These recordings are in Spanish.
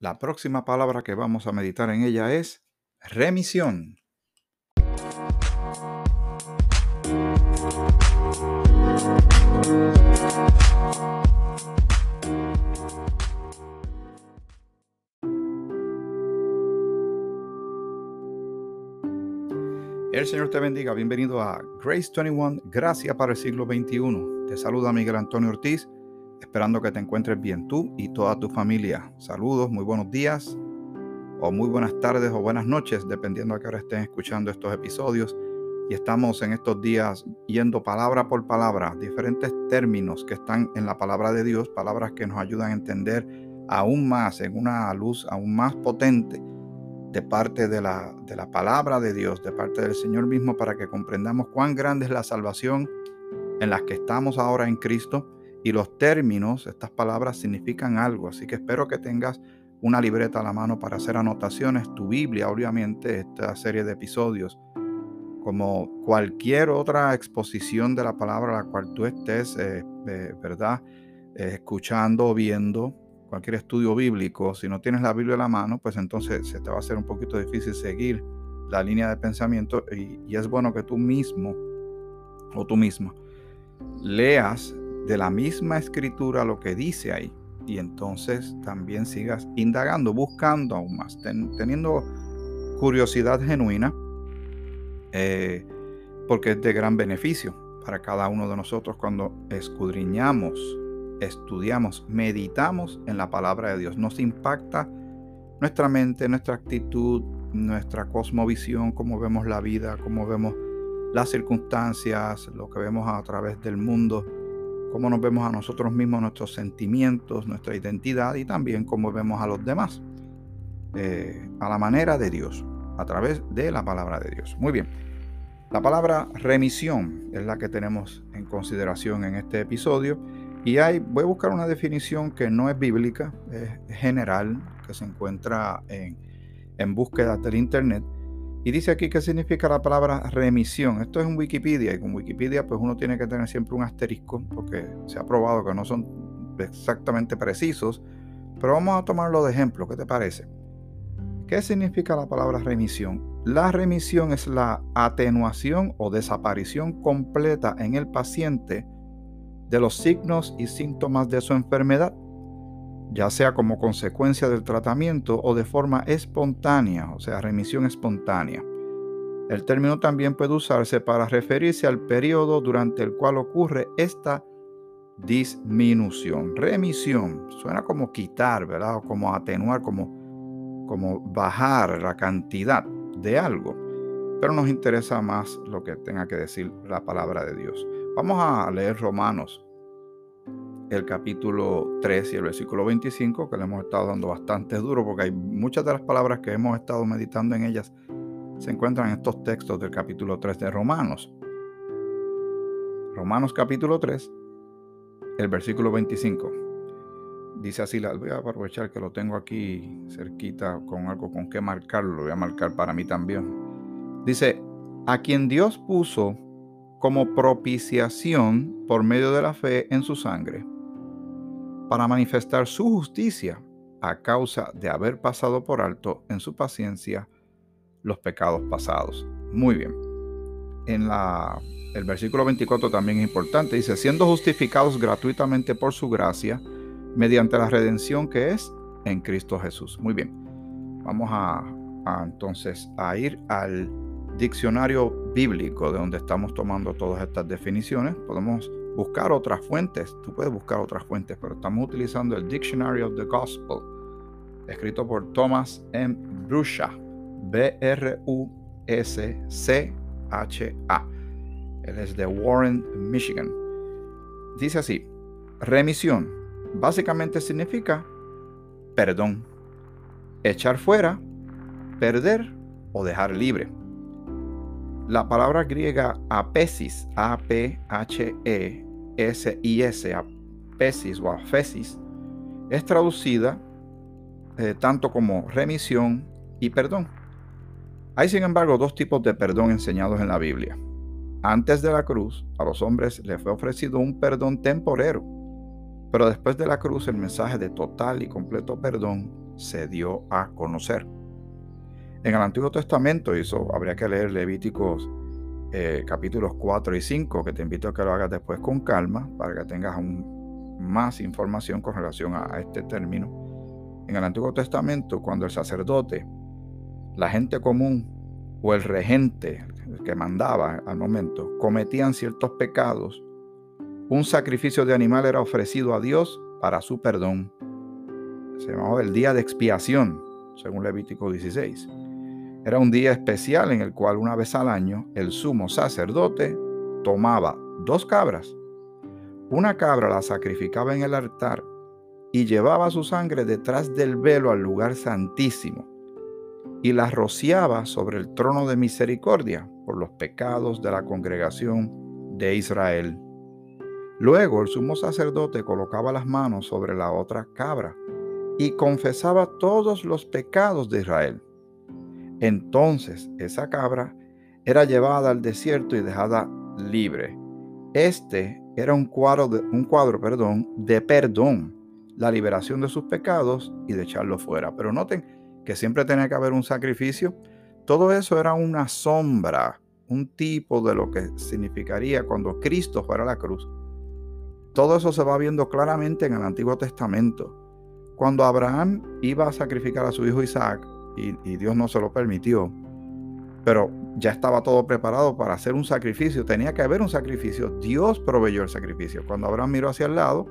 La próxima palabra que vamos a meditar en ella es remisión. El Señor te bendiga. Bienvenido a Grace 21, Gracia para el siglo XXI. Te saluda Miguel Antonio Ortiz, esperando que te encuentres bien tú y toda tu familia. Saludos, muy buenos días, o muy buenas tardes o buenas noches, dependiendo a qué hora estén escuchando estos episodios. Y estamos en estos días yendo palabra por palabra, diferentes términos que están en la palabra de Dios, palabras que nos ayudan a entender aún más, en una luz aún más potente de parte de la, de la palabra de Dios, de parte del Señor mismo, para que comprendamos cuán grande es la salvación en la que estamos ahora en Cristo. Y los términos, estas palabras significan algo. Así que espero que tengas una libreta a la mano para hacer anotaciones, tu Biblia, obviamente, esta serie de episodios, como cualquier otra exposición de la palabra a la cual tú estés, eh, eh, ¿verdad? Eh, escuchando o viendo, cualquier estudio bíblico, si no tienes la Biblia a la mano, pues entonces se te va a hacer un poquito difícil seguir la línea de pensamiento y, es bueno que tú mismo o tú misma leas de la misma escritura lo que dice ahí y entonces también sigas indagando, buscando aún más, teniendo curiosidad genuina, eh, porque es de gran beneficio para cada uno de nosotros cuando escudriñamos estudiamos, meditamos en la palabra de Dios. Nos impacta nuestra mente, nuestra actitud, nuestra cosmovisión, cómo vemos la vida, cómo vemos las circunstancias, lo que vemos a través del mundo, cómo nos vemos a nosotros mismos, nuestros sentimientos, nuestra identidad y también cómo vemos a los demás, eh, a la manera de Dios, a través de la palabra de Dios. Muy bien, la palabra remisión es la que tenemos en consideración en este episodio y hay, voy a buscar una definición que no es bíblica, es general, que se encuentra en, en búsquedas del Internet. Y dice aquí qué significa la palabra remisión. Esto es en Wikipedia y con Wikipedia pues uno tiene que tener siempre un asterisco porque se ha probado que no son exactamente precisos. Pero vamos a tomarlo de ejemplo, ¿qué te parece? ¿Qué significa la palabra remisión? La remisión es la atenuación o desaparición completa en el paciente de los signos y síntomas de su enfermedad, ya sea como consecuencia del tratamiento o de forma espontánea, o sea, remisión espontánea. El término también puede usarse para referirse al periodo durante el cual ocurre esta disminución. Remisión suena como quitar, ¿verdad? O como atenuar, como, como bajar la cantidad de algo. Pero nos interesa más lo que tenga que decir la palabra de Dios. Vamos a leer Romanos, el capítulo 3 y el versículo 25, que le hemos estado dando bastante duro, porque hay muchas de las palabras que hemos estado meditando en ellas se encuentran en estos textos del capítulo 3 de Romanos. Romanos capítulo 3, el versículo 25. Dice así, voy a aprovechar que lo tengo aquí cerquita con algo con que marcarlo, lo voy a marcar para mí también. Dice, a quien Dios puso como propiciación por medio de la fe en su sangre, para manifestar su justicia a causa de haber pasado por alto en su paciencia los pecados pasados. Muy bien. En la, el versículo 24 también es importante. Dice, siendo justificados gratuitamente por su gracia, mediante la redención que es en Cristo Jesús. Muy bien. Vamos a, entonces a ir al diccionario bíblico de donde estamos tomando todas estas definiciones. Podemos buscar otras fuentes, tú puedes buscar otras fuentes, pero estamos utilizando el Dictionary of the Gospel, escrito por Thomas M. Brusha, B-R-U-S-C-H-A. Él es de Warren, Michigan. Dice así, remisión básicamente significa perdón, echar fuera, perder o dejar libre. La palabra griega apesis, A-P-H-E-S-I-S, apesis o afesis, es traducida eh, tanto como remisión y perdón. Hay sin embargo dos tipos de perdón enseñados en la Biblia. Antes de la cruz, a los hombres les fue ofrecido un perdón temporero, pero después de la cruz el mensaje de total y completo perdón se dio a conocer. En el Antiguo Testamento, eso habría que leer Levíticos eh, capítulos 4 y 5, que te invito a que lo hagas después con calma, para que tengas más información con relación a, este término. En el Antiguo Testamento, cuando el sacerdote, la gente común o el regente que mandaba al momento cometían ciertos pecados, un sacrificio de animal era ofrecido a Dios para su perdón. Se llamaba el día de expiación, según Levítico 16. Era un día especial en el cual una vez al año el sumo sacerdote tomaba dos cabras. Una cabra la sacrificaba en el altar y llevaba su sangre detrás del velo al lugar santísimo y la rociaba sobre el trono de misericordia por los pecados de la congregación de Israel. Luego el sumo sacerdote colocaba las manos sobre la otra cabra y confesaba todos los pecados de Israel. Entonces esa cabra era llevada al desierto y dejada libre. Este era un cuadro, de, un cuadro perdón, de perdón, la liberación de sus pecados y de echarlo fuera. Pero noten que siempre tenía que haber un sacrificio. Todo eso era una sombra, un tipo de lo que significaría cuando Cristo fuera a la cruz. Todo eso se va viendo claramente en el Antiguo Testamento. Cuando Abraham iba a sacrificar a su hijo Isaac, y, Dios no se lo permitió. Pero ya estaba todo preparado para hacer un sacrificio. Tenía que haber un sacrificio. Dios proveyó el sacrificio. Cuando Abraham miró hacia el lado,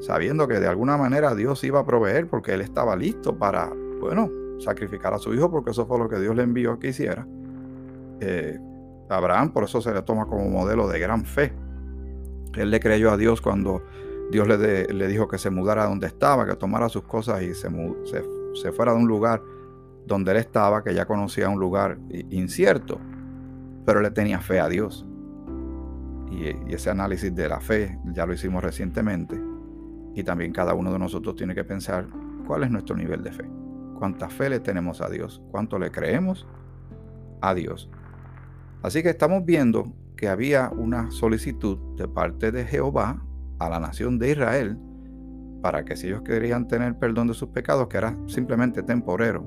sabiendo que de alguna manera Dios iba a proveer porque él estaba listo para, bueno, sacrificar a su hijo porque eso fue lo que Dios le envió que hiciera. Eh, Abraham por eso se le toma como modelo de gran fe. Él le creyó a Dios cuando Dios le, le dijo que se mudara donde estaba, que tomara sus cosas y se, se, se fuera de un lugar donde él estaba, que ya conocía un lugar incierto, pero le tenía fe a Dios. Y, ese análisis de la fe ya lo hicimos recientemente. Y también cada uno de nosotros tiene que pensar cuál es nuestro nivel de fe. Cuánta fe le tenemos a Dios. Cuánto le creemos a Dios. Así que estamos viendo que había una solicitud de parte de Jehová a la nación de Israel para que si ellos querían tener perdón de sus pecados, que era simplemente temporero,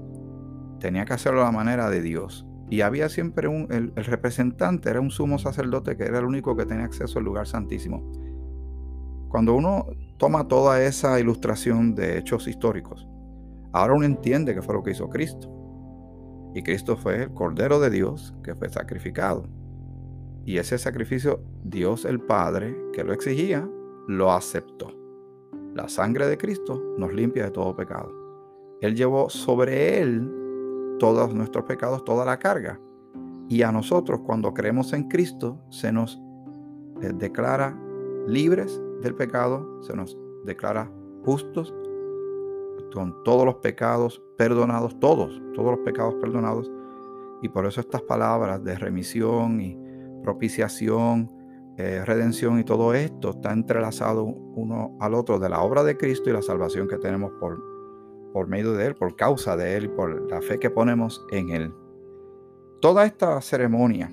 tenía que hacerlo a la manera de Dios. Y había siempre un, el, representante, era un sumo sacerdote que era el único que tenía acceso al lugar santísimo. Cuando uno toma toda esa ilustración de hechos históricos, ahora uno entiende que fue lo que hizo Cristo. Y Cristo fue el Cordero de Dios que fue sacrificado. Y ese sacrificio, Dios el Padre, que lo exigía, lo aceptó. La sangre de Cristo nos limpia de todo pecado. Él llevó sobre él todos nuestros pecados, toda la carga. Y a nosotros, cuando creemos en Cristo, se nos eh, declara libres del pecado, se nos declara justos, con todos los pecados perdonados, todos, todos los pecados perdonados. Y por eso estas palabras de remisión y propiciación, eh, redención y todo esto está entrelazado uno al otro de la obra de Cristo y la salvación que tenemos por por medio de Él, por causa de Él y por la fe que ponemos en Él. Toda esta ceremonia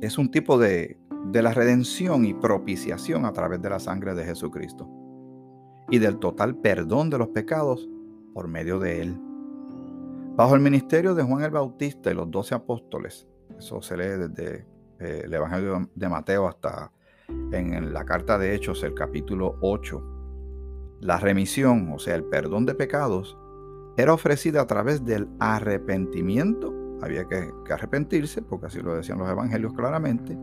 es un tipo de, de la redención y propiciación a través de la sangre de Jesucristo y del total perdón de los pecados por medio de Él. Bajo el ministerio de Juan el Bautista y los doce apóstoles, eso se lee desde eh, el Evangelio de Mateo hasta en la carta de Hechos, el capítulo 8, la remisión, o sea, el perdón de pecados, era ofrecida a través del arrepentimiento, había que, arrepentirse, porque así lo decían los evangelios claramente,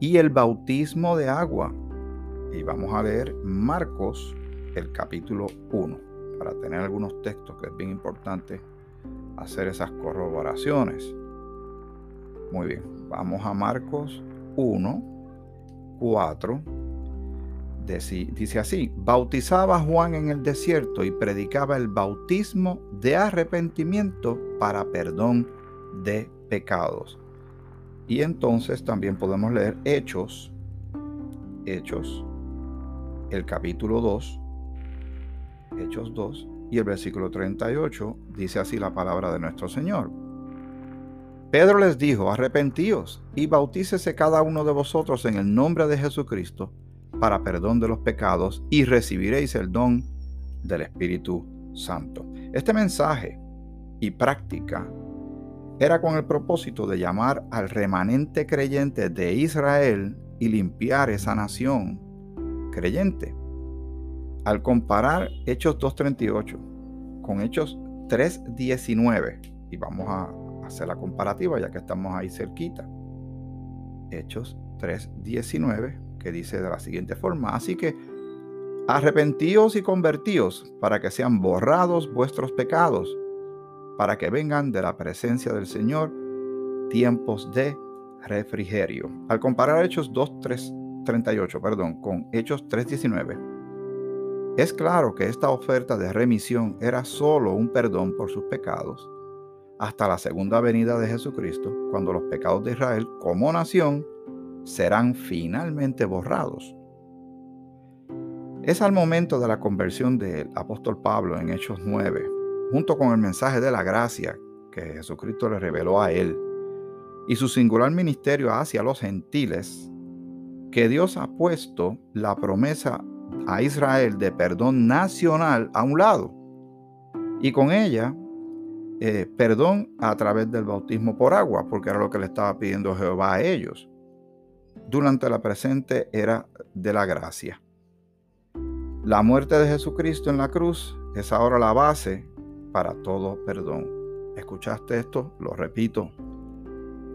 y el bautismo de agua. Y vamos a leer Marcos, el capítulo 1, para tener algunos textos que es bien importante hacer esas corroboraciones. Muy bien, vamos a Marcos 1, 4 Dice así, bautizaba a Juan en el desierto y predicaba el bautismo de arrepentimiento para perdón de pecados. Y entonces también podemos leer Hechos, Hechos, el capítulo 2, Hechos 2 y el versículo 38 dice así la palabra de nuestro Señor. Pedro les dijo, arrepentíos y bautícese cada uno de vosotros en el nombre de Jesucristo para perdón de los pecados y recibiréis el don del Espíritu Santo. Este mensaje y práctica era con el propósito de llamar al remanente creyente de Israel y limpiar esa nación creyente. Al comparar Hechos 2.38 con Hechos 3.19, y vamos a hacer la comparativa ya que estamos ahí cerquita. Hechos 3.19, que dice de la siguiente forma, así que arrepentíos y convertíos para que sean borrados vuestros pecados, para que vengan de la presencia del Señor tiempos de refrigerio. Al comparar Hechos 2.38, perdón, con Hechos 3.19, es claro que esta oferta de remisión era solo un perdón por sus pecados hasta la segunda venida de Jesucristo, cuando los pecados de Israel como nación serán finalmente borrados. Es al momento de la conversión del apóstol Pablo en Hechos 9, junto con el mensaje de la gracia que Jesucristo le reveló a él y su singular ministerio hacia los gentiles, que Dios ha puesto la promesa a Israel de perdón nacional a un lado y con ella eh, perdón a través del bautismo por agua, porque era lo que le estaba pidiendo Jehová a ellos durante la presente era de la gracia. La muerte de Jesucristo en la cruz es ahora la base para todo perdón. ¿Escuchaste esto? Lo repito.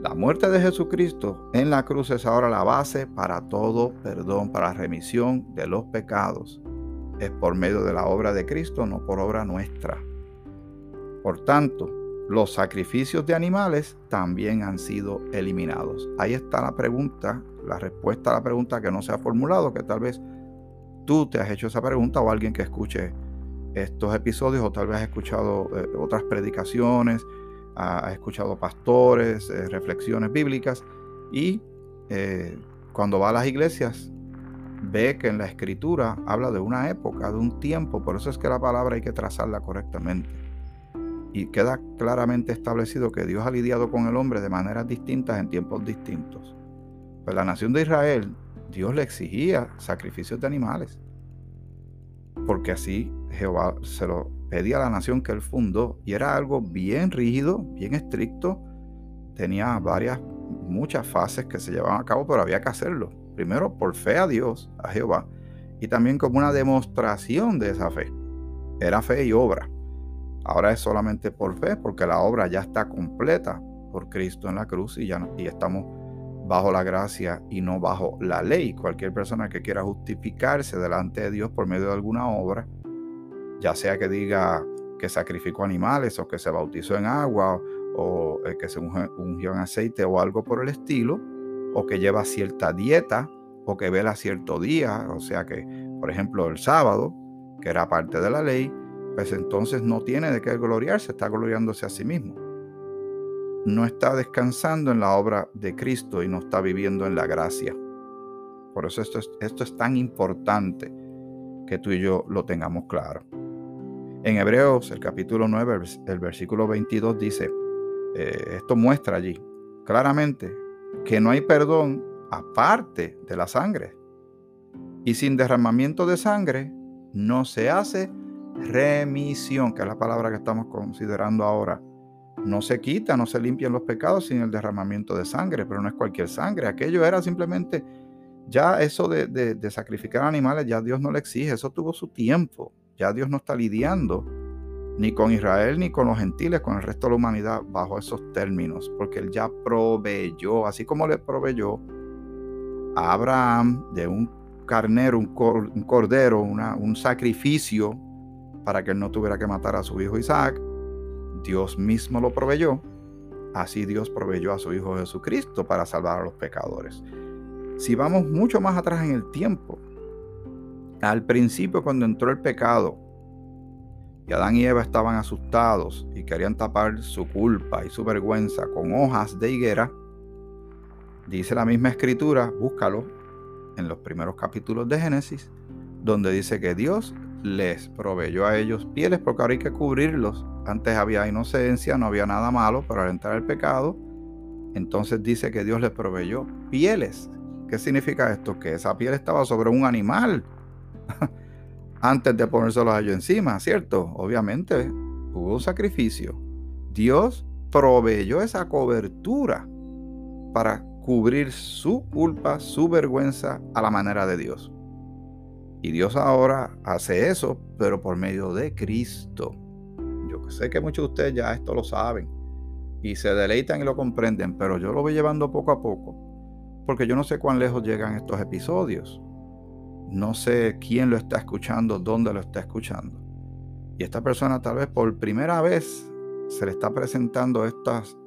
La muerte de Jesucristo en la cruz es ahora la base para todo perdón, para remisión de los pecados. Es por medio de la obra de Cristo, no por obra nuestra. Por tanto, los sacrificios de animales también han sido eliminados. Ahí está la pregunta, la respuesta a la pregunta que no se ha formulado, que tal vez tú te has hecho esa pregunta o alguien que escuche estos episodios o tal vez has escuchado eh, otras predicaciones, ha, escuchado pastores, eh, reflexiones bíblicas y eh, cuando va a las iglesias ve que en la escritura habla de una época, de un tiempo, por eso es que la palabra hay que trazarla correctamente y queda claramente establecido que Dios ha lidiado con el hombre de maneras distintas en tiempos distintos. Pues la nación de Israel, Dios le exigía sacrificios de animales, porque así Jehová se lo pedía a la nación que él fundó y era algo bien rígido, bien estricto, tenía varias, muchas fases que se llevaban a cabo, pero había que hacerlo. Primero por fe a Dios, a Jehová, y también como una demostración de esa fe. Era fe y obra. Ahora es solamente por fe, porque la obra ya está completa por Cristo en la cruz y ya y estamos bajo la gracia y no bajo la ley. Cualquier persona que quiera justificarse delante de Dios por medio de alguna obra, ya sea que diga que sacrificó animales o que se bautizó en agua o eh, que se ungió en aceite o algo por el estilo, o que lleva cierta dieta o que vela cierto día, o sea que, por ejemplo, el sábado, que era parte de la ley, pues entonces no tiene de qué gloriarse, está gloriándose a sí mismo. No está descansando en la obra de Cristo y no está viviendo en la gracia. Por eso esto es, tan importante que tú y yo lo tengamos claro. En Hebreos, el capítulo 9, el versículo 22 dice, eh, esto muestra allí claramente que no hay perdón aparte de la sangre. Y sin derramamiento de sangre no se hace remisión, que es la palabra que estamos considerando ahora. No se quita, no se limpian los pecados sin el derramamiento de sangre, pero no es cualquier sangre. Aquello era simplemente, ya eso de, sacrificar animales, ya Dios no le exige, eso tuvo su tiempo. Ya Dios no está lidiando ni con Israel ni con los gentiles, con el resto de la humanidad bajo esos términos, porque Él ya proveyó, así como le proveyó a Abraham de un carnero, un, cordero, un sacrificio para que él no tuviera que matar a su hijo Isaac. Dios mismo lo proveyó. Así Dios proveyó a su Hijo Jesucristo para salvar a los pecadores. Si vamos mucho más atrás en el tiempo, al principio cuando entró el pecado, y Adán y Eva estaban asustados y querían tapar su culpa y su vergüenza con hojas de higuera, dice la misma escritura, búscalo en los primeros capítulos de Génesis, donde dice que Dios les proveyó a ellos pieles porque ahora hay que cubrirlos. Antes había inocencia, no había nada malo, pero al entrar el pecado, entonces dice que Dios les proveyó pieles. ¿Qué significa esto? Que esa piel estaba sobre un animal. antes de ponérselo a ellos encima, ¿cierto? Obviamente hubo un sacrificio. Dios proveyó esa cobertura para cubrir su culpa, su vergüenza a la manera de Dios. Y Dios ahora hace eso, pero por medio de Cristo. Yo sé que muchos de ustedes ya esto lo saben y se deleitan y lo comprenden, pero yo lo voy llevando poco a poco, porque yo no sé cuán lejos llegan estos episodios. No sé quién lo está escuchando, dónde lo está escuchando. Y esta persona tal vez por primera vez se le está presentando estos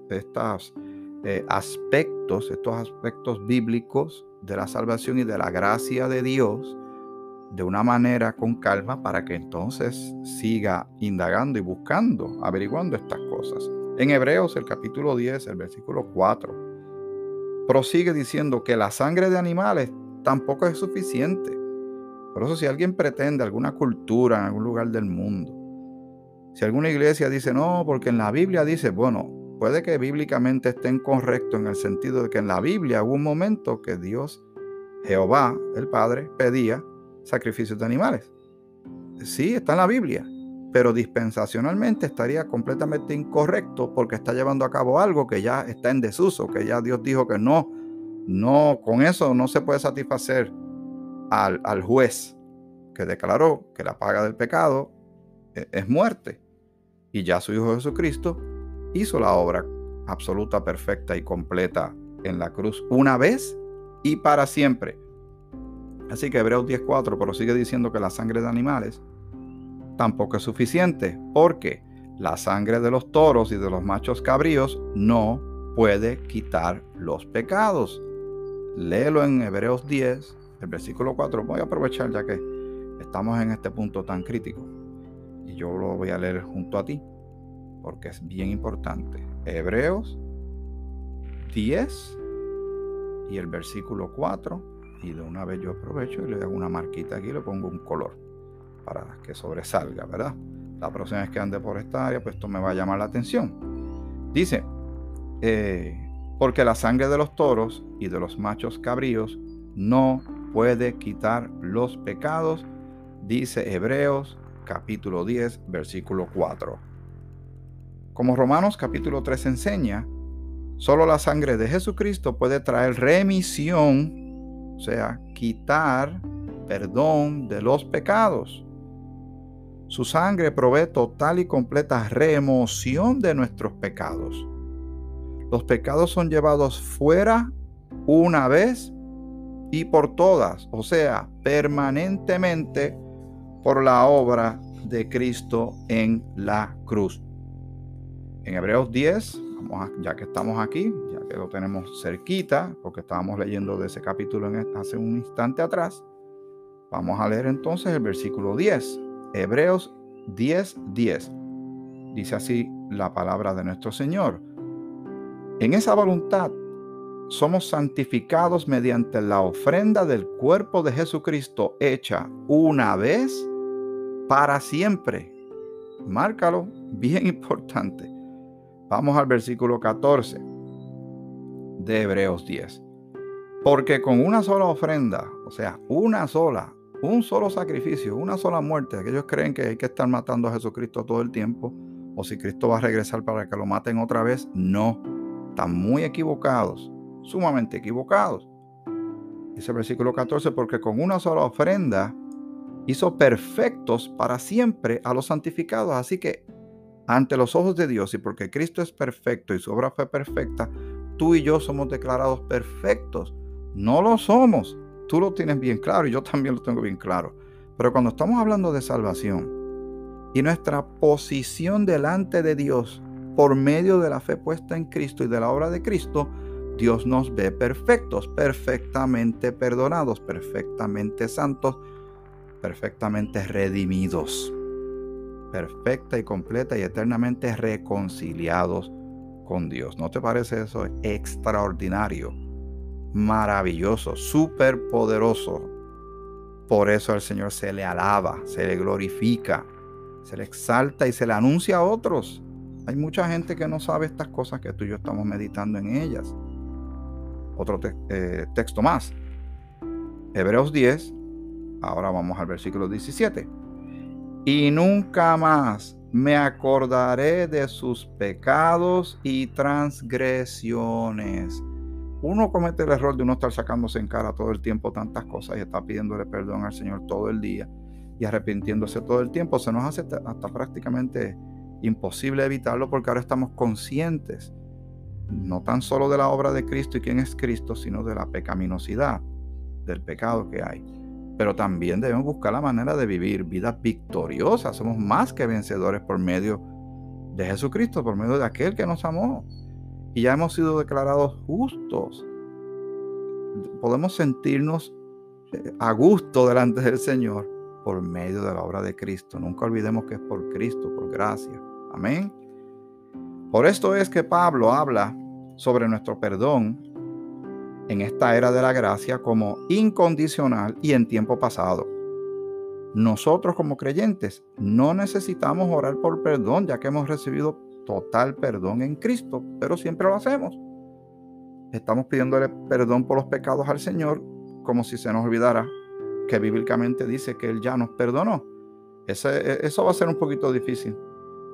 eh, aspectos, estos aspectos bíblicos de la salvación y de la gracia de Dios de una manera con calma para que entonces siga indagando y buscando, averiguando estas cosas. En Hebreos el capítulo 10, el versículo 4, prosigue diciendo que la sangre de animales tampoco es suficiente. Por eso si alguien pretende alguna cultura en algún lugar del mundo, si alguna iglesia dice no, porque en la Biblia dice, bueno, puede que bíblicamente estén correctos en el sentido de que en la Biblia hubo un momento que Dios, Jehová, el Padre, pedía sacrificios de animales. Sí, está en la Biblia, pero dispensacionalmente estaría completamente incorrecto porque está llevando a cabo algo que ya está en desuso, que ya Dios dijo que no, no, con eso no se puede satisfacer al, al juez que declaró que la paga del pecado e, es muerte. Y ya su Hijo Jesucristo hizo la obra absoluta, perfecta y completa en la cruz una vez y para siempre. Así que Hebreos 10.4 prosigue diciendo que la sangre de animales tampoco es suficiente, porque la sangre de los toros y de los machos cabríos no puede quitar los pecados. Léelo en Hebreos 10, el versículo 4. Voy a aprovechar ya que estamos en este punto tan crítico. Y yo lo voy a leer junto a ti, porque es bien importante. Hebreos 10 y el versículo 4 y de una vez yo aprovecho y le hago una marquita aquí, le pongo un color para que sobresalga, ¿verdad? La próxima vez que ande por esta área, pues esto me va a llamar la atención. Dice, eh, porque la sangre de los toros y de los machos cabríos no puede quitar los pecados, dice Hebreos capítulo 10, versículo 4. Como Romanos capítulo 3 enseña, solo la sangre de Jesucristo puede traer remisión o sea, quitar perdón de los pecados. Su sangre provee total y completa remoción de nuestros pecados. Los pecados son llevados fuera una vez y por todas, o sea, permanentemente por la obra de Cristo en la cruz. En Hebreos 10, ya que estamos aquí, lo tenemos cerquita, porque estábamos leyendo de ese capítulo hace un instante atrás. Vamos a leer entonces el versículo 10, Hebreos 10, 10. Dice así la palabra de nuestro Señor. En esa voluntad somos santificados mediante la ofrenda del cuerpo de Jesucristo hecha una vez para siempre. Márcalo, bien importante. Vamos al versículo 14 de Hebreos 10. Porque con una sola ofrenda, o sea, una sola, un solo sacrificio, una sola muerte, aquellos creen que hay que estar matando a Jesucristo todo el tiempo, o si Cristo va a regresar para que lo maten otra vez, no, están muy equivocados, sumamente equivocados. Dice el versículo 14, porque con una sola ofrenda hizo perfectos para siempre a los santificados. Así que ante los ojos de Dios y porque Cristo es perfecto y su obra fue perfecta, tú y yo somos declarados perfectos. No lo somos. Tú lo tienes bien claro y yo también lo tengo bien claro. Pero cuando estamos hablando de salvación y nuestra posición delante de Dios por medio de la fe puesta en Cristo y de la obra de Cristo, Dios nos ve perfectos, perfectamente perdonados, perfectamente santos, perfectamente redimidos, perfecta y completa y eternamente reconciliados Dios. ¿No te parece eso extraordinario, maravilloso, súper poderoso? Por eso al Señor se le alaba, se le glorifica, se le exalta y se le anuncia a otros. Hay mucha gente que no sabe estas cosas que tú y yo estamos meditando en ellas. Otro eh, texto más. Hebreos 10, Ahora vamos al versículo 17. Y nunca más me acordaré de sus pecados y transgresiones. Uno comete el error de uno estar sacándose en cara todo el tiempo tantas cosas y está pidiéndole perdón al Señor todo el día y arrepintiéndose todo el tiempo. Se nos hace hasta prácticamente imposible evitarlo porque ahora estamos conscientes no tan solo de la obra de Cristo y quién es Cristo, sino de la pecaminosidad, del pecado que hay. Pero también debemos buscar la manera de vivir vidas victoriosas. Somos más que vencedores por medio de Jesucristo, por medio de aquel que nos amó. Y ya hemos sido declarados justos. Podemos sentirnos eh, a gusto delante del Señor por medio de la obra de Cristo. Nunca olvidemos que es por Cristo, por gracia. Amén. Por esto es que Pablo habla sobre nuestro perdón en esta era de la gracia como incondicional y en tiempo pasado. Nosotros como creyentes no necesitamos orar por perdón ya que hemos recibido total perdón en Cristo, pero siempre lo hacemos. Estamos pidiéndole perdón por los pecados al Señor como si se nos olvidara que bíblicamente dice que Él ya nos perdonó. Ese, eso va a ser un poquito difícil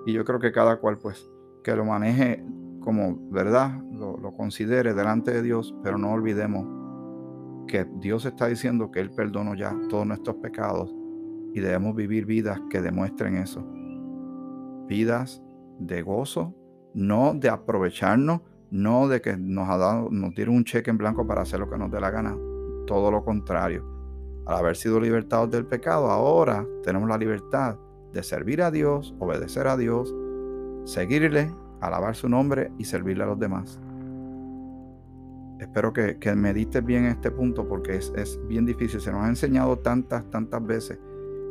y yo creo que cada cual pues que lo maneje como verdad, lo, considere delante de Dios, pero no olvidemos que Dios está diciendo que Él perdonó ya todos nuestros pecados y debemos vivir vidas que demuestren eso. Vidas de gozo, no de aprovecharnos, no de que nos ha dado, nos dieron un cheque en blanco para hacer lo que nos dé la gana. Todo lo contrario. Al haber sido libertados del pecado, ahora tenemos la libertad de servir a Dios, obedecer a Dios, seguirle, alabar su nombre y servirle a los demás. Espero que, que medites bien este punto porque es, es bien difícil. Se nos ha enseñado tantas, tantas veces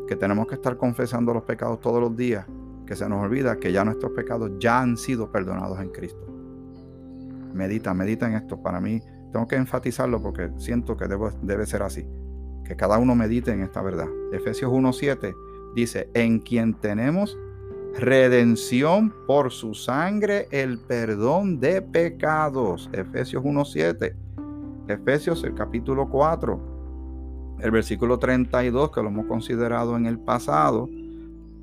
que tenemos que estar confesando los pecados todos los días, que se nos olvida que ya nuestros pecados ya han sido perdonados en Cristo. Medita, medita en esto. Para mí, tengo que enfatizarlo porque siento que debe ser así. Que cada uno medite en esta verdad. Efesios 1.7 dice, en quien tenemos redención por su sangre, el perdón de pecados. Efesios 1.7. Efesios el capítulo 4. El versículo 32 que lo hemos considerado en el pasado.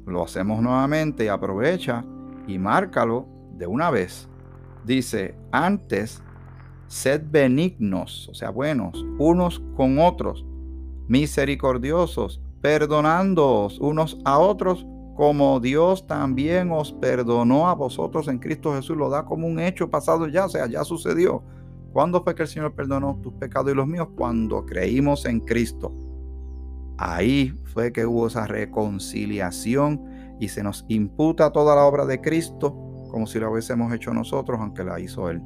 Lo hacemos nuevamente y aprovecha y márcalo de una vez. Dice, antes, sed benignos, o sea, buenos, unos con otros, misericordiosos, perdonándoos unos a otros como Dios también os perdonó a vosotros en Cristo Jesús, lo da como un hecho pasado ya, o sea, ya sucedió. ¿Cuándo fue que el Señor perdonó tus pecados y los míos? Cuando creímos en Cristo. Ahí fue que hubo esa reconciliación y se nos imputa toda la obra de Cristo como si la hubiésemos hecho nosotros, aunque la hizo Él.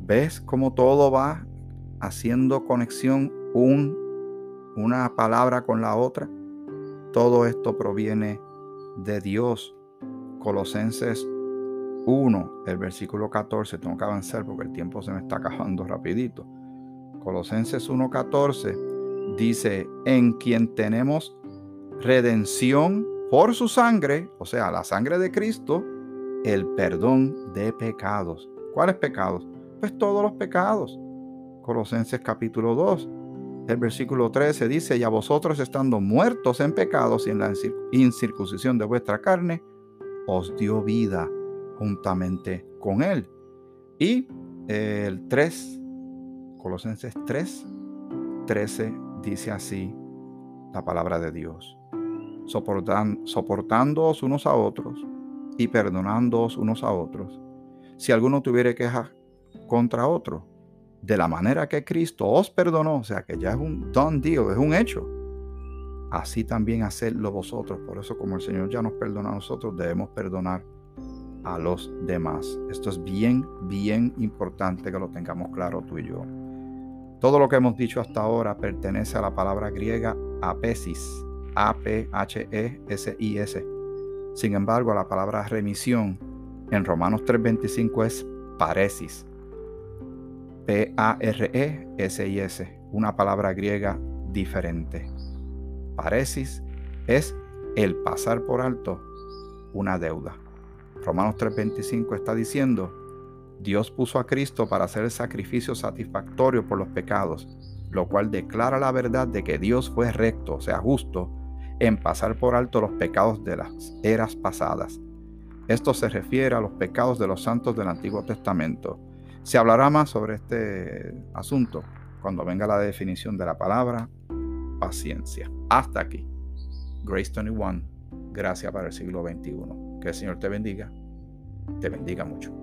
¿Ves cómo todo va haciendo conexión un, una palabra con la otra? Todo esto proviene de Dios. Colosenses 1, el versículo 14, tengo que avanzar porque el tiempo se me está acabando rapidito. Colosenses 1:14 dice, en quien tenemos redención por su sangre, o sea, la sangre de Cristo, el perdón de pecados. ¿Cuáles pecados? Pues todos los pecados. Colosenses capítulo 2, el versículo 13 dice, y a vosotros estando muertos en pecados y en la incircuncisión de vuestra carne, os dio vida juntamente con él. Y el 3, Colosenses 3, 13 dice así la palabra de Dios, soportan, soportándoos unos a otros y perdonándoos unos a otros. Si alguno tuviere queja contra otro, de la manera que Cristo os perdonó, o sea que ya es un done deal, es un hecho, así también hacedlo vosotros. Por eso como el Señor ya nos perdona a nosotros, debemos perdonar a los demás. Esto es bien, bien importante que lo tengamos claro tú y yo. Todo lo que hemos dicho hasta ahora pertenece a la palabra griega apesis, A-P-H-E-S-I-S. Sin embargo, la palabra remisión en Romanos 3:25 es paresis. P-A-R-E-S-I-S, una palabra griega diferente. Paresis es el pasar por alto una deuda. Romanos 3:25 está diciendo, Dios puso a Cristo para hacer el sacrificio satisfactorio por los pecados, lo cual declara la verdad de que Dios fue recto, o sea, justo, en pasar por alto los pecados de las eras pasadas. Esto se refiere a los pecados de los santos del Antiguo Testamento. Se hablará más sobre este asunto cuando venga la definición de la palabra paciencia. Hasta aquí. Grace 21, gracias para el siglo XXI. Que el Señor te bendiga, te bendiga mucho.